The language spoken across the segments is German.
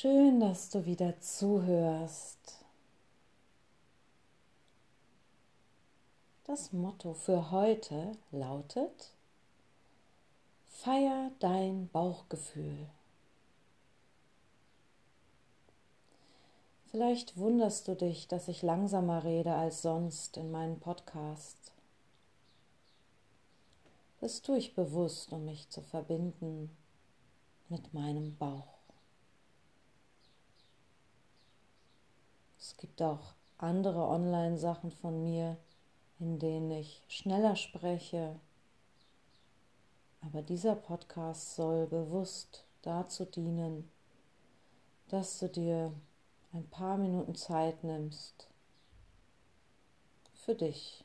Schön, dass du wieder zuhörst. Das Motto für heute lautet, Feier dein Bauchgefühl. Vielleicht wunderst du dich, dass ich langsamer rede als sonst in meinem Podcast. Das tue ich bewusst, um mich zu verbinden mit meinem Bauch. Es gibt auch andere Online-Sachen von mir, in denen ich schneller spreche. Aber dieser Podcast soll bewusst dazu dienen, dass du dir ein paar Minuten Zeit nimmst für dich,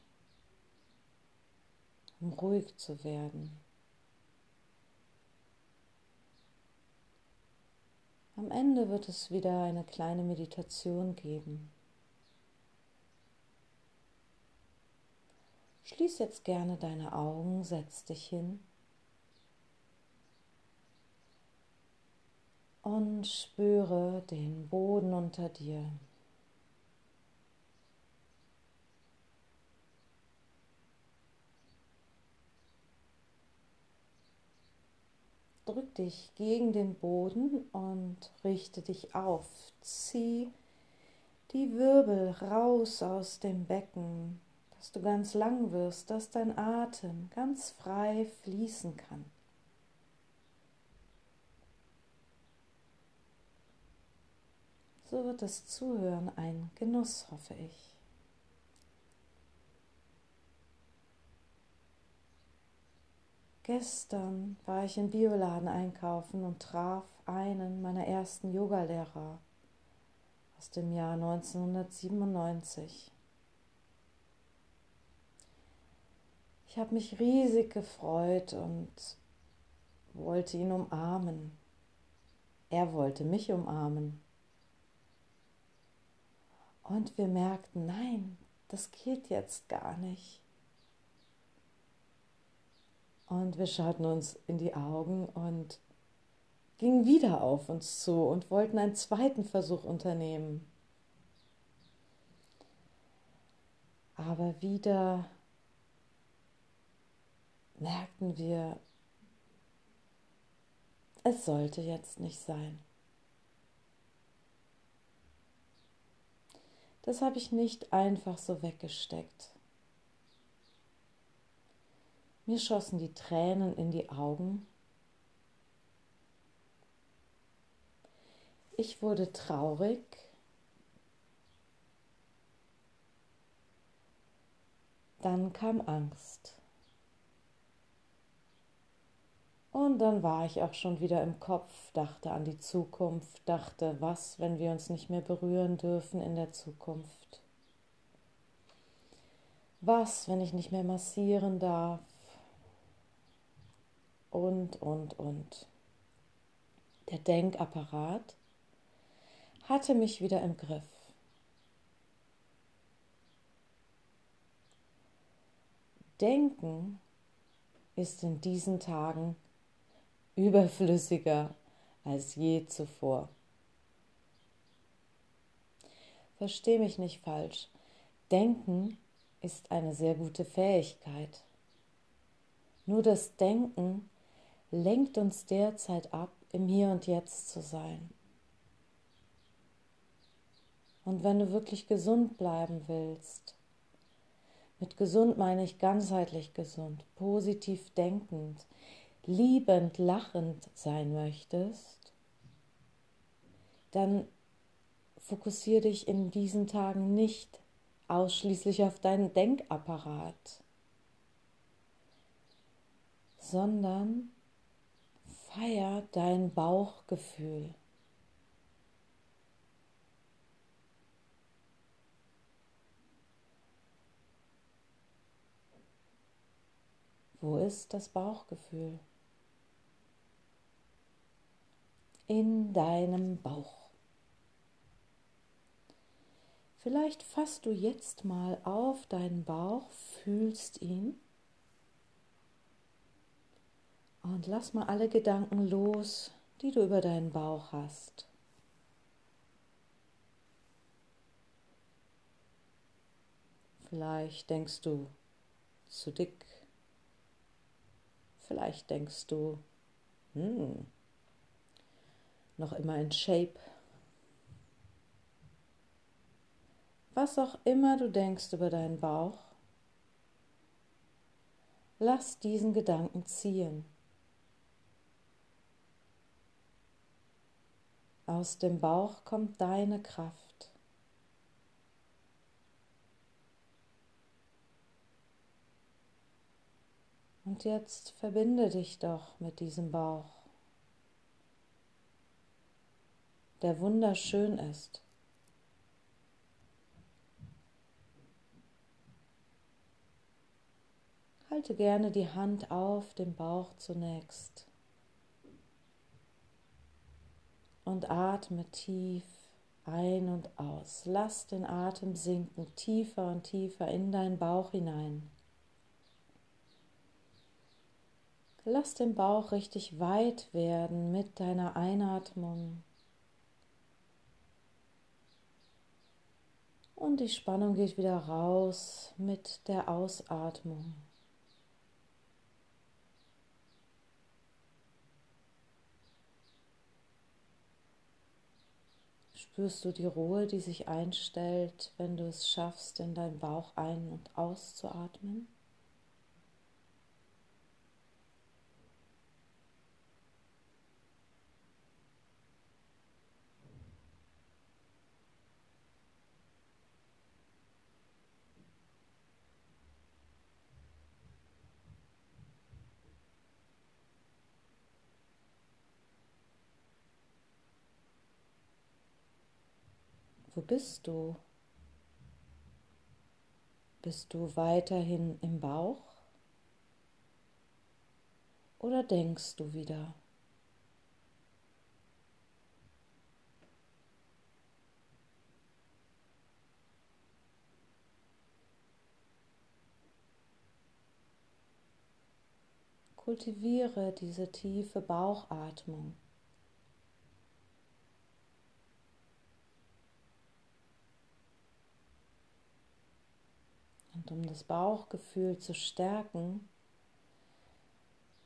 um ruhig zu werden. Am Ende wird es wieder eine kleine Meditation geben. Schließ jetzt gerne deine Augen, setz dich hin und spüre den Boden unter dir. Drück dich gegen den Boden und richte dich auf. Zieh die Wirbel raus aus dem Becken, dass du ganz lang wirst, dass dein Atem ganz frei fließen kann. So wird das Zuhören ein Genuss, hoffe ich. Gestern war ich im Bioladen einkaufen und traf einen meiner ersten Yogalehrer aus dem Jahr 1997. Ich habe mich riesig gefreut und wollte ihn umarmen. Er wollte mich umarmen. Und wir merkten, nein, das geht jetzt gar nicht. Und wir schauten uns in die Augen und gingen wieder auf uns zu und wollten einen zweiten Versuch unternehmen. Aber wieder merkten wir, es sollte jetzt nicht sein. Das habe ich nicht einfach so weggesteckt. Mir schossen die Tränen in die Augen. Ich wurde traurig. Dann kam Angst. Und dann war ich auch schon wieder im Kopf, dachte an die Zukunft, dachte, was, wenn wir uns nicht mehr berühren dürfen in der Zukunft? Was, wenn ich nicht mehr massieren darf? Und, und, und. Der Denkapparat hatte mich wieder im Griff. Denken ist in diesen Tagen überflüssiger als je zuvor. Versteh mich nicht falsch. Denken ist eine sehr gute Fähigkeit. Nur das Denken lenkt uns derzeit ab, im Hier und Jetzt zu sein. Und wenn du wirklich gesund bleiben willst, mit gesund meine ich ganzheitlich gesund, positiv denkend, liebend, lachend sein möchtest, dann fokussiere dich in diesen Tagen nicht ausschließlich auf deinen Denkapparat, sondern Feier dein Bauchgefühl. Wo ist das Bauchgefühl? In deinem Bauch. Vielleicht fasst du jetzt mal auf deinen Bauch, fühlst ihn und lass mal alle Gedanken los, die du über deinen Bauch hast. Vielleicht denkst du zu dick. Vielleicht denkst du, hm, noch immer in Shape. Was auch immer du denkst über deinen Bauch, lass diesen Gedanken ziehen. Aus dem Bauch kommt deine Kraft. Und jetzt verbinde dich doch mit diesem Bauch, der wunderschön ist. Halte gerne die Hand auf den Bauch zunächst und atme tief ein und aus. Lass den Atem sinken tiefer und tiefer in deinen Bauch hinein. Lass den Bauch richtig weit werden mit deiner Einatmung. Und die Spannung geht wieder raus mit der Ausatmung. Spürst du die Ruhe, die sich einstellt, wenn du es schaffst, in deinen Bauch ein- und auszuatmen? Wo bist du? Bist du weiterhin im Bauch? Oder denkst du wieder? Kultiviere diese tiefe Bauchatmung. Und um das Bauchgefühl zu stärken,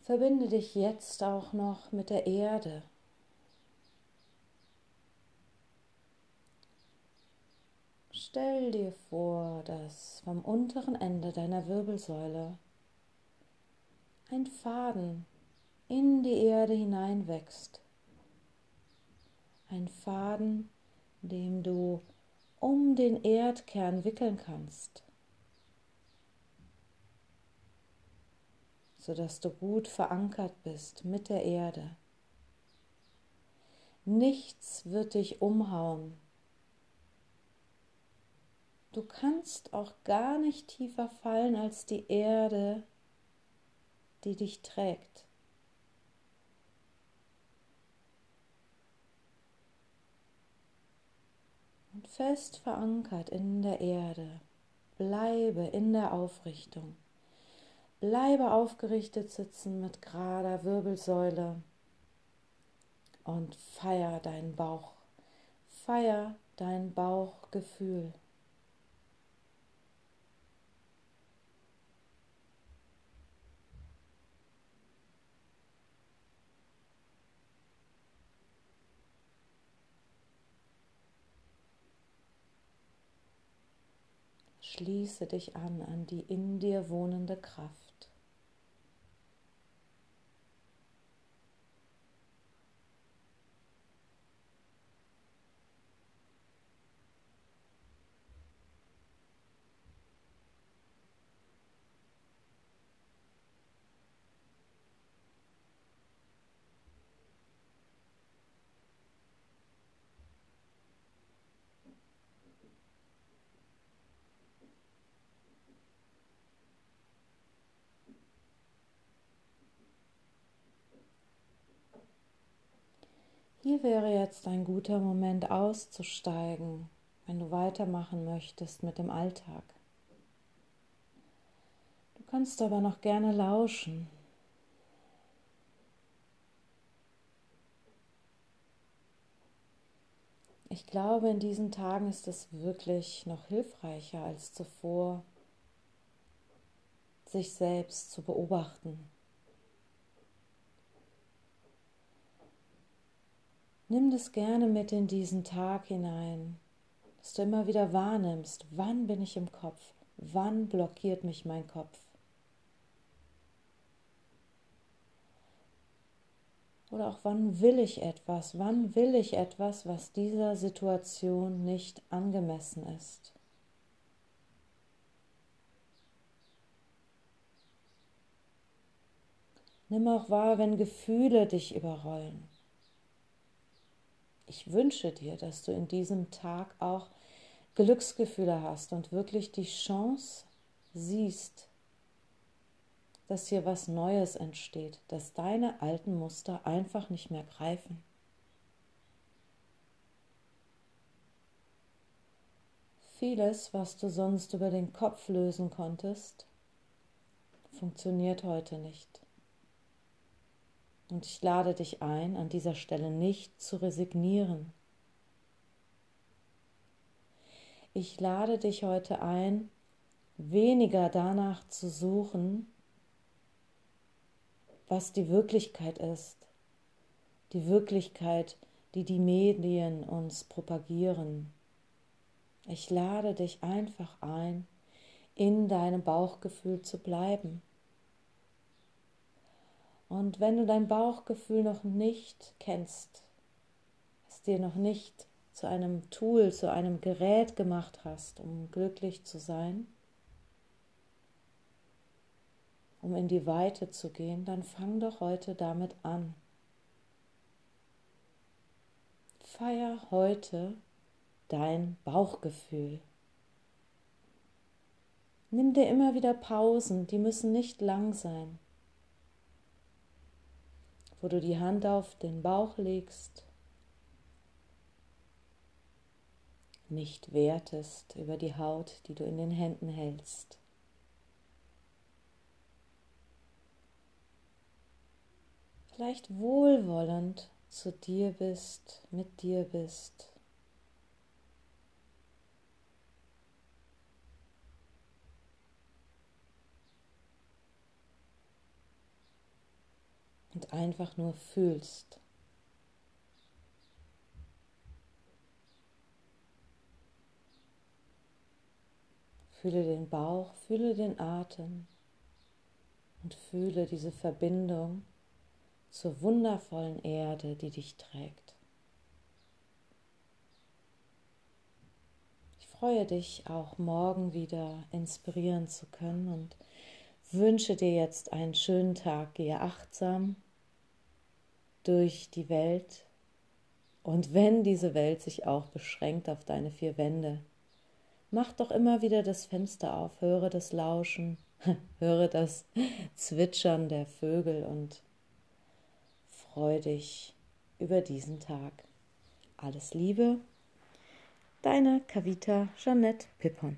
verbinde dich jetzt auch noch mit der Erde. Stell dir vor, dass vom unteren Ende deiner Wirbelsäule ein Faden in die Erde hineinwächst. Ein Faden, dem du um den Erdkern wickeln kannst. Sodass du gut verankert bist mit der Erde. Nichts wird dich umhauen. Du kannst auch gar nicht tiefer fallen als die Erde, die dich trägt. Und fest verankert in der Erde, bleibe in der Aufrichtung. Bleibe aufgerichtet sitzen mit gerader Wirbelsäule und feier deinen Bauch. Feier dein Bauchgefühl. Schließe dich an an die in dir wohnende Kraft. Hier wäre jetzt ein guter Moment auszusteigen, wenn du weitermachen möchtest mit dem Alltag. Du kannst aber noch gerne lauschen. Ich glaube, in diesen Tagen ist es wirklich noch hilfreicher als zuvor, sich selbst zu beobachten. Nimm das gerne mit in diesen Tag hinein, dass du immer wieder wahrnimmst, wann bin ich im Kopf, wann blockiert mich mein Kopf. Oder auch wann will ich etwas, wann will ich etwas, was dieser Situation nicht angemessen ist. Nimm auch wahr, wenn Gefühle dich überrollen. Ich wünsche dir, dass du in diesem Tag auch Glücksgefühle hast und wirklich die Chance siehst, dass hier was Neues entsteht, dass deine alten Muster einfach nicht mehr greifen. Vieles, was du sonst über den Kopf lösen konntest, funktioniert heute nicht. Und ich lade dich ein, an dieser Stelle nicht zu resignieren. Ich lade dich heute ein, weniger danach zu suchen, was die Wirklichkeit ist. Die Wirklichkeit, die die Medien uns propagieren. Ich lade dich einfach ein, in deinem Bauchgefühl zu bleiben. Und wenn du dein Bauchgefühl noch nicht kennst, es dir noch nicht zu einem Tool, zu einem Gerät gemacht hast, um glücklich zu sein, um in die Weite zu gehen, dann fang doch heute damit an. Feier heute dein Bauchgefühl. Nimm dir immer wieder Pausen, die müssen nicht lang sein, wo du die Hand auf den Bauch legst, nicht wertest über die Haut, die du in den Händen hältst. vielleicht wohlwollend zu dir bist, mit dir bist. Und einfach nur fühlst. Fühle den Bauch, fühle den Atem und fühle diese Verbindung zur wundervollen Erde, die dich trägt. Ich freue dich auch morgen wieder inspirieren zu können und wünsche dir jetzt einen schönen Tag. Gehe achtsam durch die Welt und wenn diese Welt sich auch beschränkt auf deine vier Wände, mach doch immer wieder das Fenster auf, höre das Lauschen, höre das Zwitschern der Vögel und freu dich über diesen Tag. Alles Liebe, deine Kavita Jeanette Pippon.